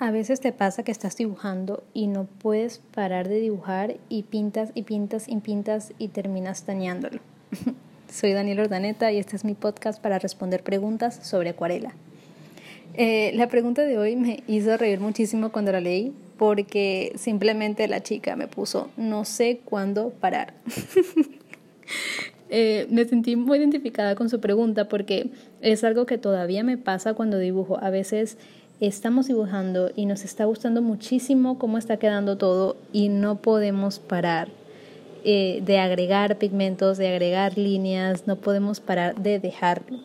A veces te pasa que estás dibujando y no puedes parar de dibujar y pintas y pintas y pintas y terminas dañándolo. Soy Daniel Ordaneta y este es mi podcast para responder preguntas sobre acuarela. Eh, la pregunta de hoy me hizo reír muchísimo cuando la leí porque simplemente la chica me puso no sé cuándo parar. Eh, me sentí muy identificada con su pregunta porque es algo que todavía me pasa cuando dibujo. A veces estamos dibujando y nos está gustando muchísimo cómo está quedando todo y no podemos parar eh, de agregar pigmentos, de agregar líneas, no podemos parar de dejarlo.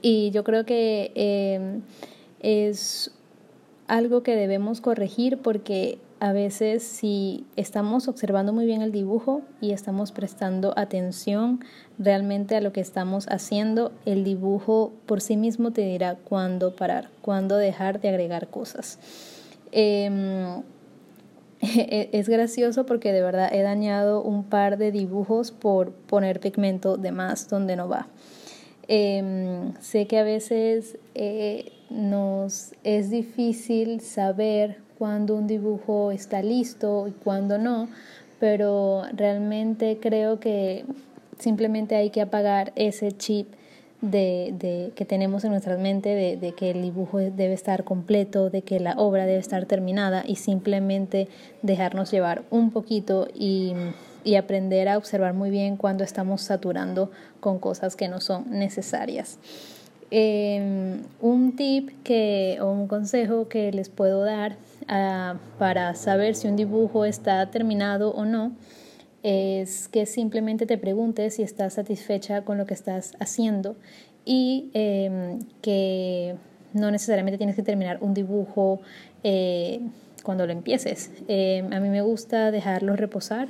Y yo creo que em, es algo que debemos corregir porque a veces si estamos observando muy bien el dibujo y estamos prestando atención realmente a lo que estamos haciendo, el dibujo por sí mismo te dirá cuándo parar, cuándo dejar de agregar cosas. Em, e-, es gracioso porque de verdad he dañado un par de dibujos por poner pigmento de más donde no va. Em, sé que a veces eh, nos es difícil saber cuando un dibujo está listo y cuando no, pero realmente creo que simplemente hay que apagar ese chip de, de, que tenemos en nuestra mente de, de, que el dibujo debe estar completo, de que la obra debe estar terminada y simplemente dejarnos llevar un poquito y, y aprender a observar muy bien cuando estamos saturando con cosas que no son necesarias. Eh, un tip que, o un consejo que les puedo dar uh, para saber si un dibujo está terminado o no es que simplemente te preguntes si estás satisfecha con lo que estás haciendo y eh, que no necesariamente tienes que terminar un dibujo eh, cuando lo empieces. Eh, a mí me gusta dejarlo reposar,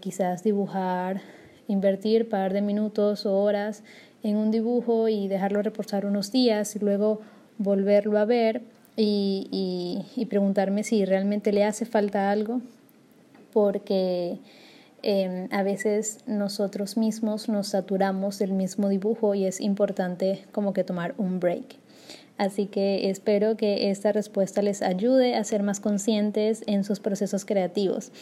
quizás dibujar, invertir par de minutos o horas en un dibujo y dejarlo reposar unos días y luego volverlo a ver y, y, preguntarme si realmente le hace falta algo, porque em, a veces nosotros mismos nos saturamos del mismo dibujo y es importante como que tomar un break. Así que espero que esta respuesta les ayude a ser más conscientes en sus procesos creativos.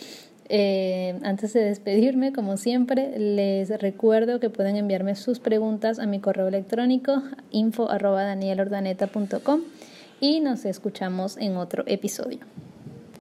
Eh, antes de despedirme, como siempre, les recuerdo que pueden enviarme sus preguntas a mi correo electrónico info.danielordaneta.com y nos escuchamos en otro episodio.